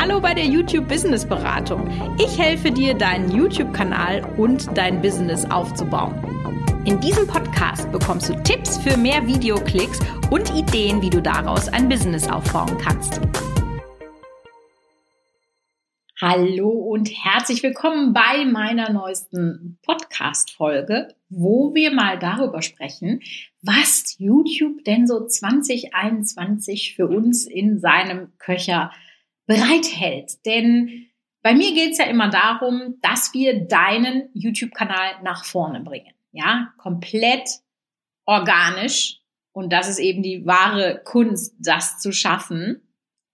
Hallo bei der YouTube Business Beratung. Ich helfe dir, deinen YouTube-Kanal und dein Business aufzubauen. In diesem Podcast bekommst du Tipps für mehr Videoklicks und Ideen, wie du daraus ein Business aufbauen kannst. Hallo und herzlich willkommen bei meiner neuesten Podcast-Folge, wo wir mal darüber sprechen, was YouTube denn so 2021 für uns in seinem Köcher bereithält. Denn bei mir geht es ja immer darum, dass wir deinen YouTube-Kanal nach vorne bringen. Ja, komplett organisch. Und das ist eben die wahre Kunst, das zu schaffen,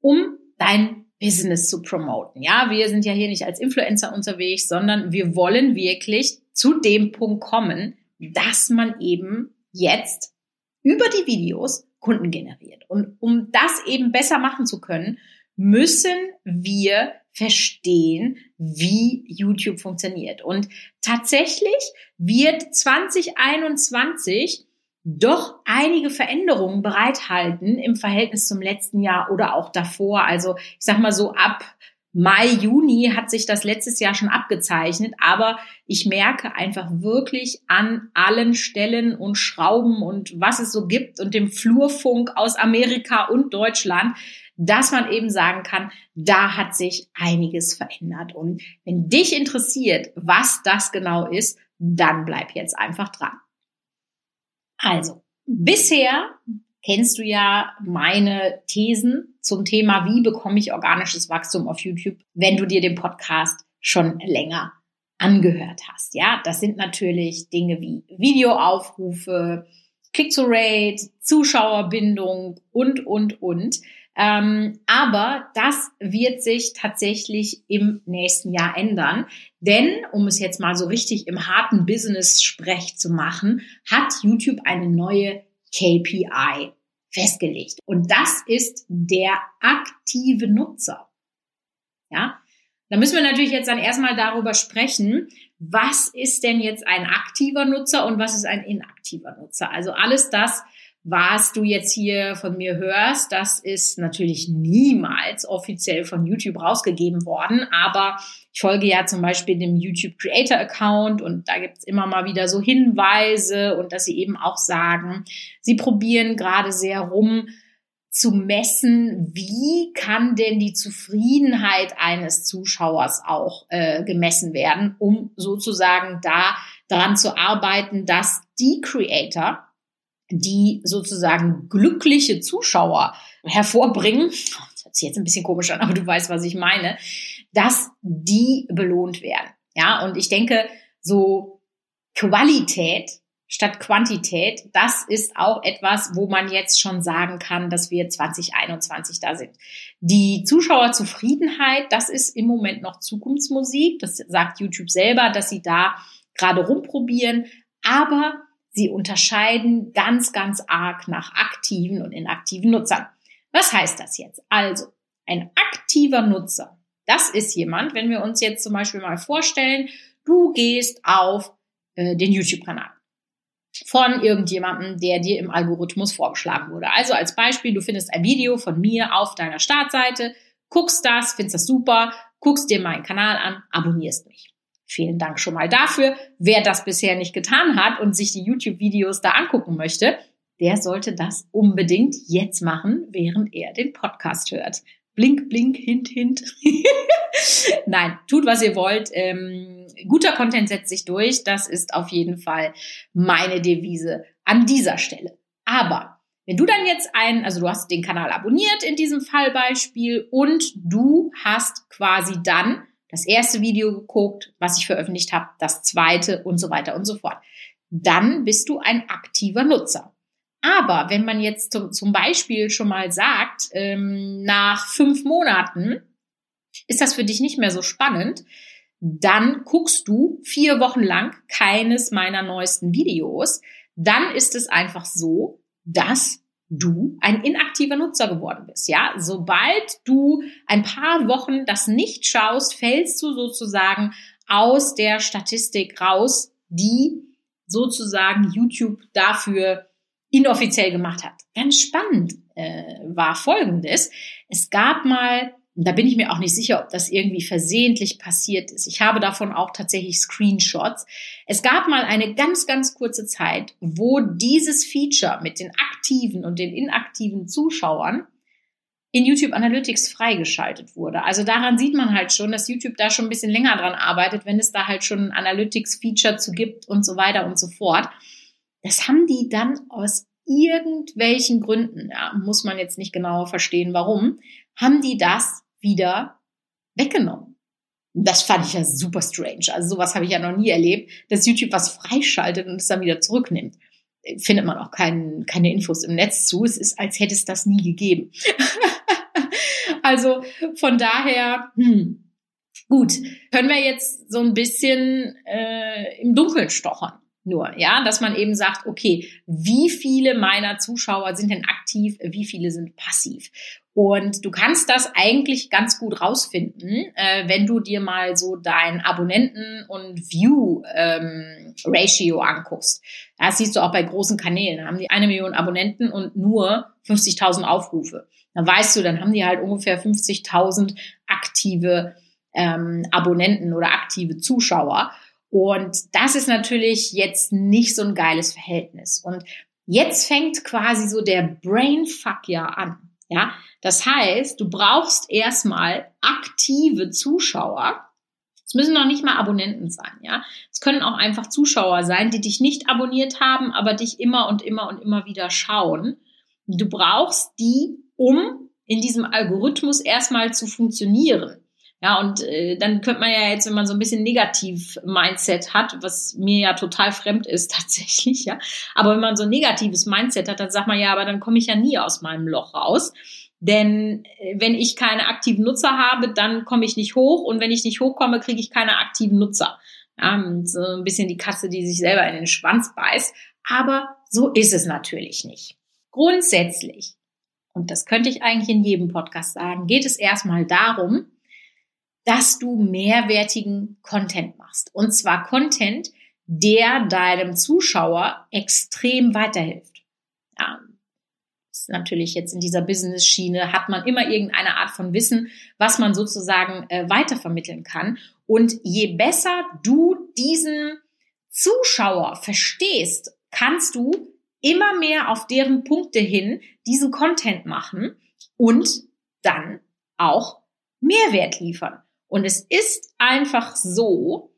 um dein Business zu promoten. Ja, wir sind ja hier nicht als Influencer unterwegs, sondern wir wollen wirklich zu dem Punkt kommen, dass man eben jetzt über die Videos Kunden generiert. Und um das eben besser machen zu können, müssen wir verstehen, wie YouTube funktioniert. Und tatsächlich wird 2021 doch einige Veränderungen bereithalten im Verhältnis zum letzten Jahr oder auch davor. Also ich sag mal so ab Mai, Juni hat sich das letztes Jahr schon abgezeichnet, aber ich merke einfach wirklich an allen Stellen und Schrauben und was es so gibt und dem Flurfunk aus Amerika und Deutschland, dass man eben sagen kann, da hat sich einiges verändert. Und wenn dich interessiert, was das genau ist, dann bleib jetzt einfach dran. Also, bisher kennst du ja meine Thesen zum Thema, wie bekomme ich organisches Wachstum auf YouTube, wenn du dir den Podcast schon länger angehört hast. Ja, das sind natürlich Dinge wie Videoaufrufe, Click-to-Rate, Zuschauerbindung und, und, und. Ähm, aber das wird sich tatsächlich im nächsten Jahr ändern. Denn, um es jetzt mal so richtig im harten Business-Sprech zu machen, hat YouTube eine neue KPI festgelegt. Und das ist der aktive Nutzer. Ja, da müssen wir natürlich jetzt dann erstmal darüber sprechen, was ist denn jetzt ein aktiver Nutzer und was ist ein inaktiver Nutzer? Also alles das, was du jetzt hier von mir hörst, das ist natürlich niemals offiziell von YouTube rausgegeben worden, aber ich folge ja zum Beispiel dem YouTube Creator Account und da gibt's immer mal wieder so Hinweise und dass sie eben auch sagen, sie probieren gerade sehr rum zu messen, wie kann denn die Zufriedenheit eines Zuschauers auch äh, gemessen werden, um sozusagen da daran zu arbeiten, dass die Creator die sozusagen glückliche Zuschauer hervorbringen, das hört sich jetzt ein bisschen komisch an, aber du weißt, was ich meine, dass die belohnt werden. Ja, und ich denke, so Qualität statt Quantität, das ist auch etwas, wo man jetzt schon sagen kann, dass wir 2021 da sind. Die Zuschauerzufriedenheit, das ist im Moment noch Zukunftsmusik. Das sagt YouTube selber, dass sie da gerade rumprobieren. Aber Sie unterscheiden ganz, ganz arg nach aktiven und inaktiven Nutzern. Was heißt das jetzt? Also, ein aktiver Nutzer, das ist jemand, wenn wir uns jetzt zum Beispiel mal vorstellen, du gehst auf äh, den YouTube-Kanal von irgendjemandem, der dir im Algorithmus vorgeschlagen wurde. Also als Beispiel, du findest ein Video von mir auf deiner Startseite, guckst das, findest das super, guckst dir meinen Kanal an, abonnierst mich. Vielen Dank schon mal dafür. Wer das bisher nicht getan hat und sich die YouTube-Videos da angucken möchte, der sollte das unbedingt jetzt machen, während er den Podcast hört. Blink, blink, hint, hint. Nein, tut, was ihr wollt. Ähm, guter Content setzt sich durch. Das ist auf jeden Fall meine Devise an dieser Stelle. Aber wenn du dann jetzt einen, also du hast den Kanal abonniert in diesem Fallbeispiel und du hast quasi dann das erste Video geguckt, was ich veröffentlicht habe, das zweite und so weiter und so fort. Dann bist du ein aktiver Nutzer. Aber wenn man jetzt zum Beispiel schon mal sagt, ähm, nach fünf Monaten ist das für dich nicht mehr so spannend, dann guckst du vier Wochen lang keines meiner neuesten Videos. Dann ist es einfach so, dass du ein inaktiver Nutzer geworden bist. Ja, sobald du ein paar Wochen das nicht schaust, fällst du sozusagen aus der Statistik raus, die sozusagen YouTube dafür inoffiziell gemacht hat. Ganz spannend äh, war Folgendes. Es gab mal da bin ich mir auch nicht sicher, ob das irgendwie versehentlich passiert ist. Ich habe davon auch tatsächlich Screenshots. Es gab mal eine ganz, ganz kurze Zeit, wo dieses Feature mit den aktiven und den inaktiven Zuschauern in YouTube Analytics freigeschaltet wurde. Also daran sieht man halt schon, dass YouTube da schon ein bisschen länger dran arbeitet, wenn es da halt schon ein Analytics-Feature zu gibt und so weiter und so fort. Das haben die dann aus irgendwelchen Gründen, ja, muss man jetzt nicht genau verstehen, warum, haben die das wieder weggenommen. Das fand ich ja super strange. Also sowas habe ich ja noch nie erlebt, dass YouTube was freischaltet und es dann wieder zurücknimmt. Findet man auch kein, keine Infos im Netz zu. Es ist, als hätte es das nie gegeben. also von daher, hm, gut, können wir jetzt so ein bisschen äh, im Dunkeln stochern nur, ja, dass man eben sagt, okay, wie viele meiner Zuschauer sind denn aktiv, wie viele sind passiv? Und du kannst das eigentlich ganz gut rausfinden, äh, wenn du dir mal so dein Abonnenten- und View-Ratio ähm, anguckst. Das siehst du auch bei großen Kanälen. Da haben die eine Million Abonnenten und nur 50.000 Aufrufe. Dann weißt du, dann haben die halt ungefähr 50.000 aktive ähm, Abonnenten oder aktive Zuschauer. Und das ist natürlich jetzt nicht so ein geiles Verhältnis. Und jetzt fängt quasi so der Brainfuck ja an. Ja, das heißt, du brauchst erstmal aktive Zuschauer. Es müssen noch nicht mal Abonnenten sein, ja. Es können auch einfach Zuschauer sein, die dich nicht abonniert haben, aber dich immer und immer und immer wieder schauen. Du brauchst die, um in diesem Algorithmus erstmal zu funktionieren. Ja, und äh, dann könnte man ja jetzt, wenn man so ein bisschen negativ Mindset hat, was mir ja total fremd ist tatsächlich, ja, aber wenn man so ein negatives Mindset hat, dann sagt man ja, aber dann komme ich ja nie aus meinem Loch raus. Denn äh, wenn ich keine aktiven Nutzer habe, dann komme ich nicht hoch und wenn ich nicht hochkomme, kriege ich keine aktiven Nutzer. Ja, so ein bisschen die Katze, die sich selber in den Schwanz beißt. Aber so ist es natürlich nicht. Grundsätzlich, und das könnte ich eigentlich in jedem Podcast sagen, geht es erstmal darum, dass du mehrwertigen Content machst. Und zwar Content, der deinem Zuschauer extrem weiterhilft. Ja, ist natürlich jetzt in dieser Business-Schiene hat man immer irgendeine Art von Wissen, was man sozusagen äh, weitervermitteln kann. Und je besser du diesen Zuschauer verstehst, kannst du immer mehr auf deren Punkte hin diesen Content machen und dann auch Mehrwert liefern. Und es ist einfach so,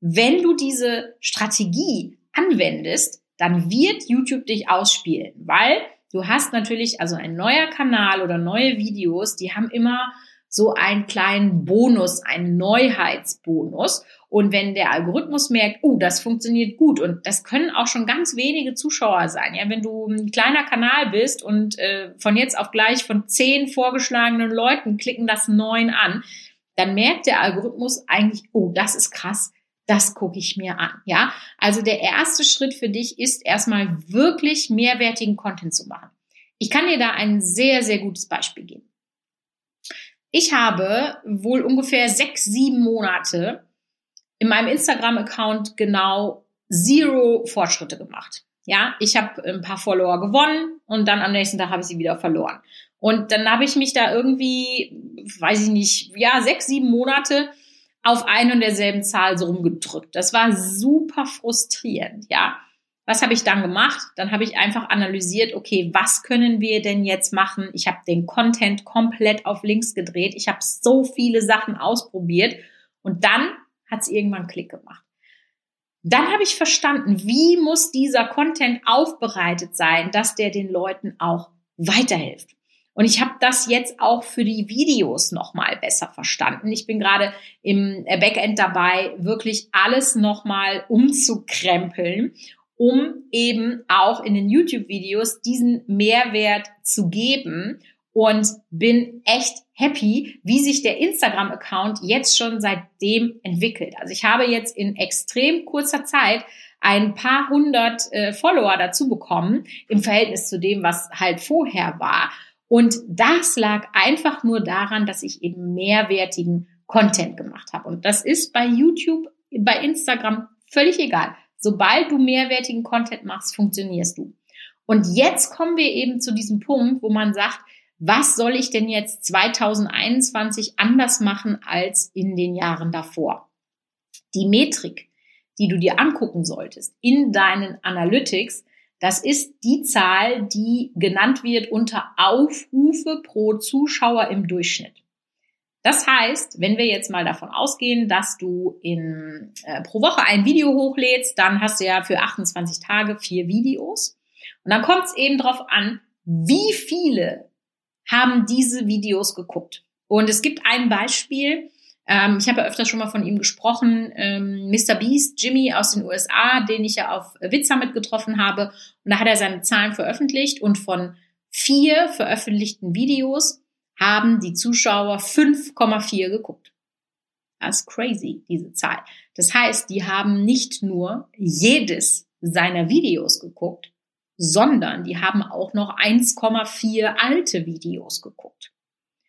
wenn du diese Strategie anwendest, dann wird YouTube dich ausspielen, weil du hast natürlich, also ein neuer Kanal oder neue Videos, die haben immer so einen kleinen Bonus, einen Neuheitsbonus. Und wenn der Algorithmus merkt, oh, das funktioniert gut und das können auch schon ganz wenige Zuschauer sein. Ja, wenn du ein kleiner Kanal bist und äh, von jetzt auf gleich von zehn vorgeschlagenen Leuten klicken das neun an, dann merkt der Algorithmus eigentlich, oh, das ist krass, das gucke ich mir an. Ja, also der erste Schritt für dich ist erstmal wirklich mehrwertigen Content zu machen. Ich kann dir da ein sehr, sehr gutes Beispiel geben. Ich habe wohl ungefähr sechs, sieben Monate in meinem Instagram-Account genau zero Fortschritte gemacht. Ja, ich habe ein paar Follower gewonnen und dann am nächsten Tag habe ich sie wieder verloren. Und dann habe ich mich da irgendwie, weiß ich nicht, ja, sechs, sieben Monate auf eine und derselben Zahl so rumgedrückt. Das war super frustrierend, ja. Was habe ich dann gemacht? Dann habe ich einfach analysiert, okay, was können wir denn jetzt machen? Ich habe den Content komplett auf links gedreht. Ich habe so viele Sachen ausprobiert und dann hat es irgendwann Klick gemacht. Dann habe ich verstanden, wie muss dieser Content aufbereitet sein, dass der den Leuten auch weiterhilft. Und ich habe das jetzt auch für die Videos nochmal besser verstanden. Ich bin gerade im Backend dabei, wirklich alles nochmal umzukrempeln, um eben auch in den YouTube-Videos diesen Mehrwert zu geben und bin echt happy, wie sich der Instagram-Account jetzt schon seitdem entwickelt. Also ich habe jetzt in extrem kurzer Zeit ein paar hundert äh, Follower dazu bekommen im Verhältnis zu dem, was halt vorher war. Und das lag einfach nur daran, dass ich eben mehrwertigen Content gemacht habe. Und das ist bei YouTube, bei Instagram völlig egal. Sobald du mehrwertigen Content machst, funktionierst du. Und jetzt kommen wir eben zu diesem Punkt, wo man sagt, was soll ich denn jetzt 2021 anders machen als in den Jahren davor? Die Metrik, die du dir angucken solltest in deinen Analytics, das ist die Zahl, die genannt wird unter Aufrufe pro Zuschauer im Durchschnitt. Das heißt, wenn wir jetzt mal davon ausgehen, dass du in, äh, pro Woche ein Video hochlädst, dann hast du ja für 28 Tage vier Videos. Und dann kommt es eben darauf an, wie viele haben diese Videos geguckt. Und es gibt ein Beispiel, ähm, ich habe ja öfter schon mal von ihm gesprochen, ähm, Mr. Beast, Jimmy aus den USA, den ich ja auf Witz Summit getroffen habe. Und da hat er seine Zahlen veröffentlicht und von vier veröffentlichten Videos haben die Zuschauer 5,4 geguckt. Das ist crazy, diese Zahl. Das heißt, die haben nicht nur jedes seiner Videos geguckt, sondern die haben auch noch 1,4 alte Videos geguckt.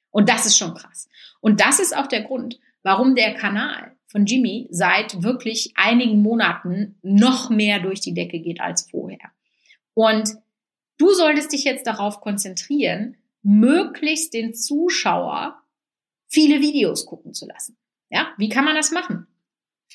Und das ist schon krass. Und das ist auch der Grund, warum der Kanal von Jimmy seit wirklich einigen Monaten noch mehr durch die Decke geht als vorher. Und du solltest dich jetzt darauf konzentrieren, möglichst den Zuschauer viele Videos gucken zu lassen. Ja, wie kann man das machen?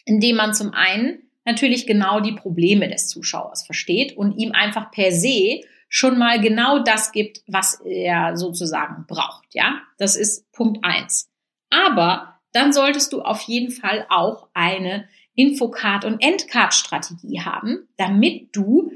Indem man zum einen natürlich genau die Probleme des Zuschauers versteht und ihm einfach per se schon mal genau das gibt, was er sozusagen braucht. Ja, das ist Punkt eins. Aber dann solltest du auf jeden Fall auch eine Infocard- und Endcard-Strategie haben, damit du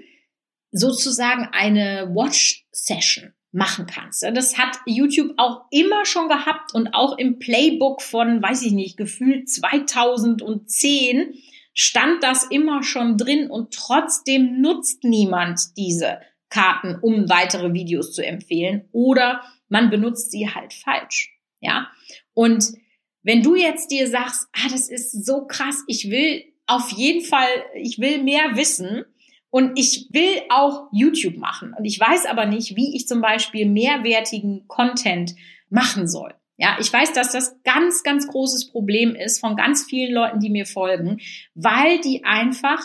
sozusagen eine Watch-Session machen kannst. Das hat YouTube auch immer schon gehabt und auch im Playbook von, weiß ich nicht, gefühlt 2010 stand das immer schon drin und trotzdem nutzt niemand diese Karten, um weitere Videos zu empfehlen oder man benutzt sie halt falsch. Ja. Und wenn du jetzt dir sagst, ah, das ist so krass, ich will auf jeden Fall, ich will mehr wissen und ich will auch YouTube machen und ich weiß aber nicht, wie ich zum Beispiel mehrwertigen Content machen soll. Ja, ich weiß, dass das ganz, ganz großes Problem ist von ganz vielen Leuten, die mir folgen, weil die einfach,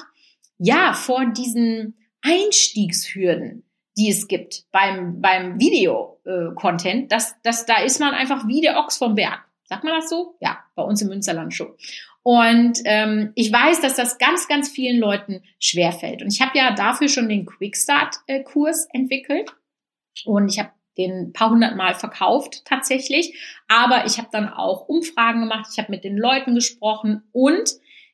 ja, vor diesen Einstiegshürden, die es gibt beim, beim Video-Content, äh, dass, dass da ist man einfach wie der Ochs vom Berg. Sagt man das so? Ja, bei uns im Münsterland schon. Und ähm, ich weiß, dass das ganz, ganz vielen Leuten schwerfällt. Und ich habe ja dafür schon den Quickstart-Kurs entwickelt. Und ich habe den paar hundert Mal verkauft tatsächlich. Aber ich habe dann auch Umfragen gemacht, ich habe mit den Leuten gesprochen und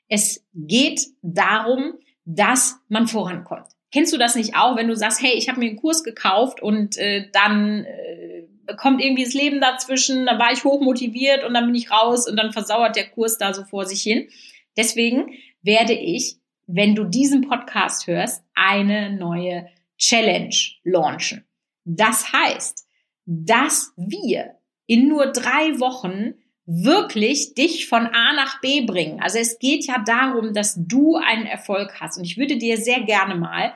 es geht darum, dass man vorankommt. Kennst du das nicht auch, wenn du sagst, hey, ich habe mir einen Kurs gekauft und äh, dann äh, kommt irgendwie das Leben dazwischen, da war ich hochmotiviert und dann bin ich raus und dann versauert der Kurs da so vor sich hin. Deswegen werde ich, wenn du diesen Podcast hörst, eine neue Challenge launchen. Das heißt, dass wir in nur drei Wochen wirklich dich von A nach B bringen. Also es geht ja darum, dass du einen Erfolg hast. Und ich würde dir sehr gerne mal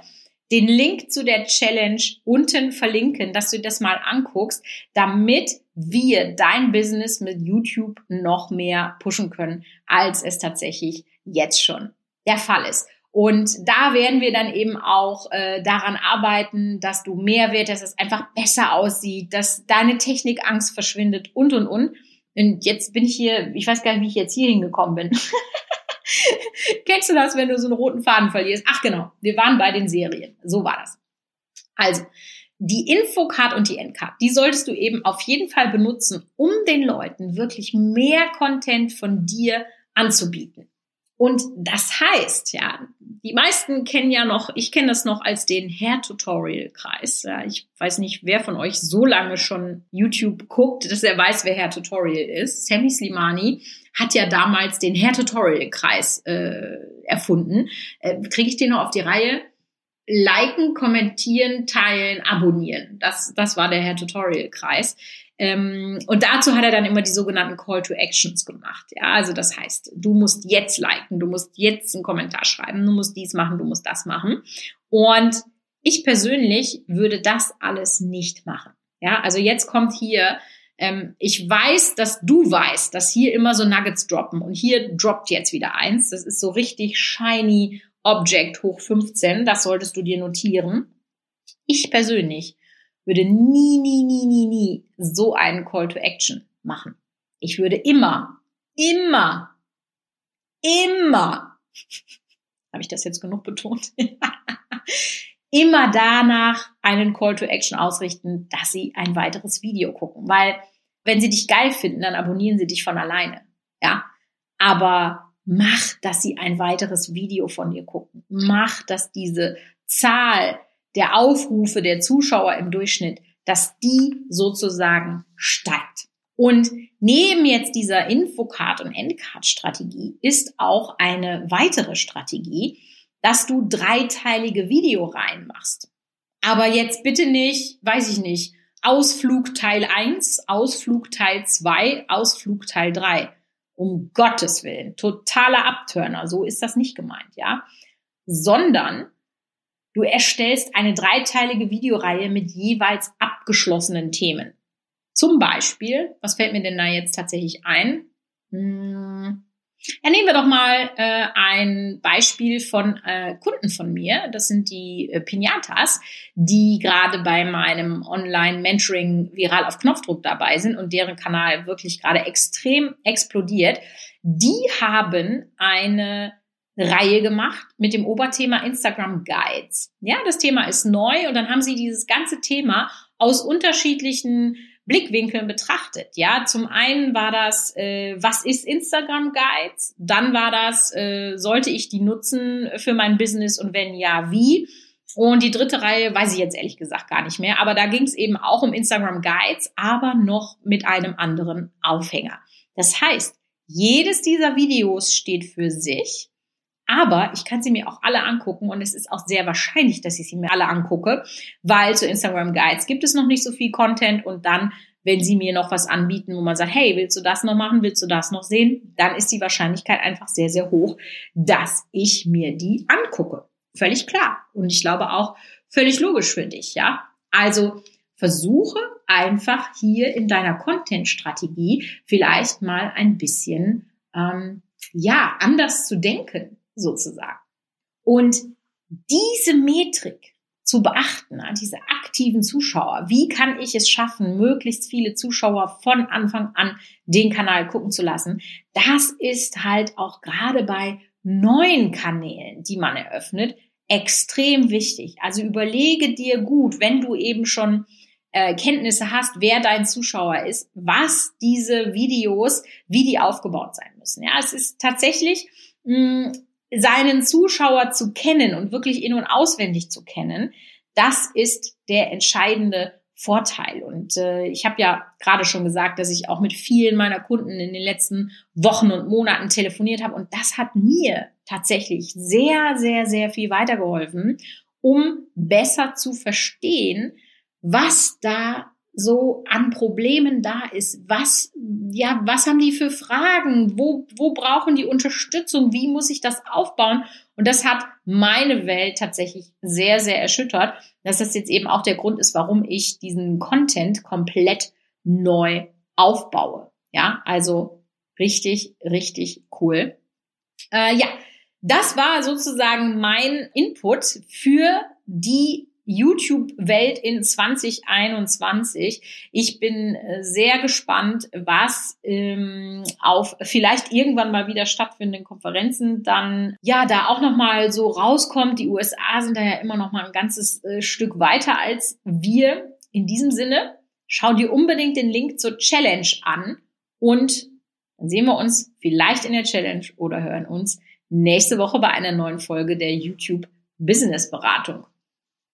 den Link zu der Challenge unten verlinken, dass du das mal anguckst, damit wir dein Business mit YouTube noch mehr pushen können, als es tatsächlich jetzt schon der Fall ist. Und da werden wir dann eben auch äh, daran arbeiten, dass du mehr wird, dass es einfach besser aussieht, dass deine Technikangst verschwindet und und und. Und jetzt bin ich hier, ich weiß gar nicht, wie ich jetzt hier hingekommen bin. Kennst du das, wenn du so einen roten Faden verlierst? Ach genau, wir waren bei den Serien. So war das. Also, die Infocard und die Endcard, die solltest du eben auf jeden Fall benutzen, um den Leuten wirklich mehr Content von dir anzubieten. Und das heißt, ja, die meisten kennen ja noch, ich kenne das noch als den Hair-Tutorial-Kreis. Ja, ich weiß nicht, wer von euch so lange schon YouTube guckt, dass er weiß, wer Hair-Tutorial ist. Sammy Slimani hat ja damals den Hair-Tutorial-Kreis äh, erfunden. Äh, Kriege ich den noch auf die Reihe? Liken, kommentieren, teilen, abonnieren. Das, das war der Hair-Tutorial-Kreis. Ähm, und dazu hat er dann immer die sogenannten Call to Actions gemacht. Ja, also das heißt, du musst jetzt liken, du musst jetzt einen Kommentar schreiben, du musst dies machen, du musst das machen. Und ich persönlich würde das alles nicht machen. Ja, also jetzt kommt hier, ähm, ich weiß, dass du weißt, dass hier immer so Nuggets droppen und hier droppt jetzt wieder eins. Das ist so richtig shiny Object hoch 15. Das solltest du dir notieren. Ich persönlich würde nie, nie, nie, nie, nie so einen Call to Action machen. Ich würde immer, immer, immer, habe ich das jetzt genug betont? immer danach einen Call to Action ausrichten, dass sie ein weiteres Video gucken. Weil wenn sie dich geil finden, dann abonnieren sie dich von alleine. Ja. Aber mach, dass sie ein weiteres Video von dir gucken. Mach, dass diese Zahl der Aufrufe der Zuschauer im Durchschnitt, dass die sozusagen steigt. Und neben jetzt dieser Infocard und Endcard Strategie ist auch eine weitere Strategie, dass du dreiteilige Videoreihen machst. Aber jetzt bitte nicht, weiß ich nicht, Ausflug Teil 1, Ausflug Teil 2, Ausflug Teil 3. Um Gottes Willen, totaler Abturner, so ist das nicht gemeint, ja? Sondern du erstellst eine dreiteilige Videoreihe mit jeweils abgeschlossenen Themen. Zum Beispiel, was fällt mir denn da jetzt tatsächlich ein? Hm, ja, nehmen wir doch mal äh, ein Beispiel von äh, Kunden von mir. Das sind die äh, Pinatas, die gerade bei meinem Online-Mentoring viral auf Knopfdruck dabei sind und deren Kanal wirklich gerade extrem explodiert. Die haben eine Reihe gemacht mit dem Oberthema Instagram Guides. Ja, das Thema ist neu und dann haben sie dieses ganze Thema aus unterschiedlichen Blickwinkeln betrachtet. Ja, zum einen war das, äh, was ist Instagram Guides? Dann war das, äh, sollte ich die nutzen für mein Business und wenn ja, wie? Und die dritte Reihe weiß ich jetzt ehrlich gesagt gar nicht mehr, aber da ging es eben auch um Instagram Guides, aber noch mit einem anderen Aufhänger. Das heißt, jedes dieser Videos steht für sich aber ich kann sie mir auch alle angucken und es ist auch sehr wahrscheinlich, dass ich sie mir alle angucke, weil zu Instagram Guides gibt es noch nicht so viel Content und dann, wenn sie mir noch was anbieten, wo man sagt, hey, willst du das noch machen, willst du das noch sehen, dann ist die Wahrscheinlichkeit einfach sehr, sehr hoch, dass ich mir die angucke. Völlig klar. Und ich glaube auch völlig logisch für dich, ja. Also versuche einfach hier in deiner Content-Strategie vielleicht mal ein bisschen ähm, ja anders zu denken sozusagen. Und diese Metrik zu beachten, diese aktiven Zuschauer, wie kann ich es schaffen, möglichst viele Zuschauer von Anfang an den Kanal gucken zu lassen, das ist halt auch gerade bei neuen Kanälen, die man eröffnet, extrem wichtig. Also überlege dir gut, wenn du eben schon äh, Kenntnisse hast, wer dein Zuschauer ist, was diese Videos, wie die aufgebaut sein müssen. Ja, es ist tatsächlich mh, seinen Zuschauer zu kennen und wirklich in- und auswendig zu kennen, das ist der entscheidende Vorteil. Und äh, ich habe ja gerade schon gesagt, dass ich auch mit vielen meiner Kunden in den letzten Wochen und Monaten telefoniert habe. Und das hat mir tatsächlich sehr, sehr, sehr viel weitergeholfen, um besser zu verstehen, was da so an Problemen da ist. Was, ja, was haben die für Fragen? Wo, wo brauchen die Unterstützung? Wie muss ich das aufbauen? Und das hat meine Welt tatsächlich sehr, sehr erschüttert, dass das jetzt eben auch der Grund ist, warum ich diesen Content komplett neu aufbaue. Ja, also richtig, richtig cool. Äh, ja, das war sozusagen mein Input für die YouTube-Welt in 2021. Ich bin äh, sehr gespannt, was ähm, auf vielleicht irgendwann mal wieder stattfindenden Konferenzen dann ja da auch noch mal so rauskommt. Die USA sind da ja immer noch mal ein ganzes äh, Stück weiter als wir. In diesem Sinne, schau dir unbedingt den Link zur Challenge an und dann sehen wir uns vielleicht in der Challenge oder hören uns nächste Woche bei einer neuen Folge der YouTube Business Beratung.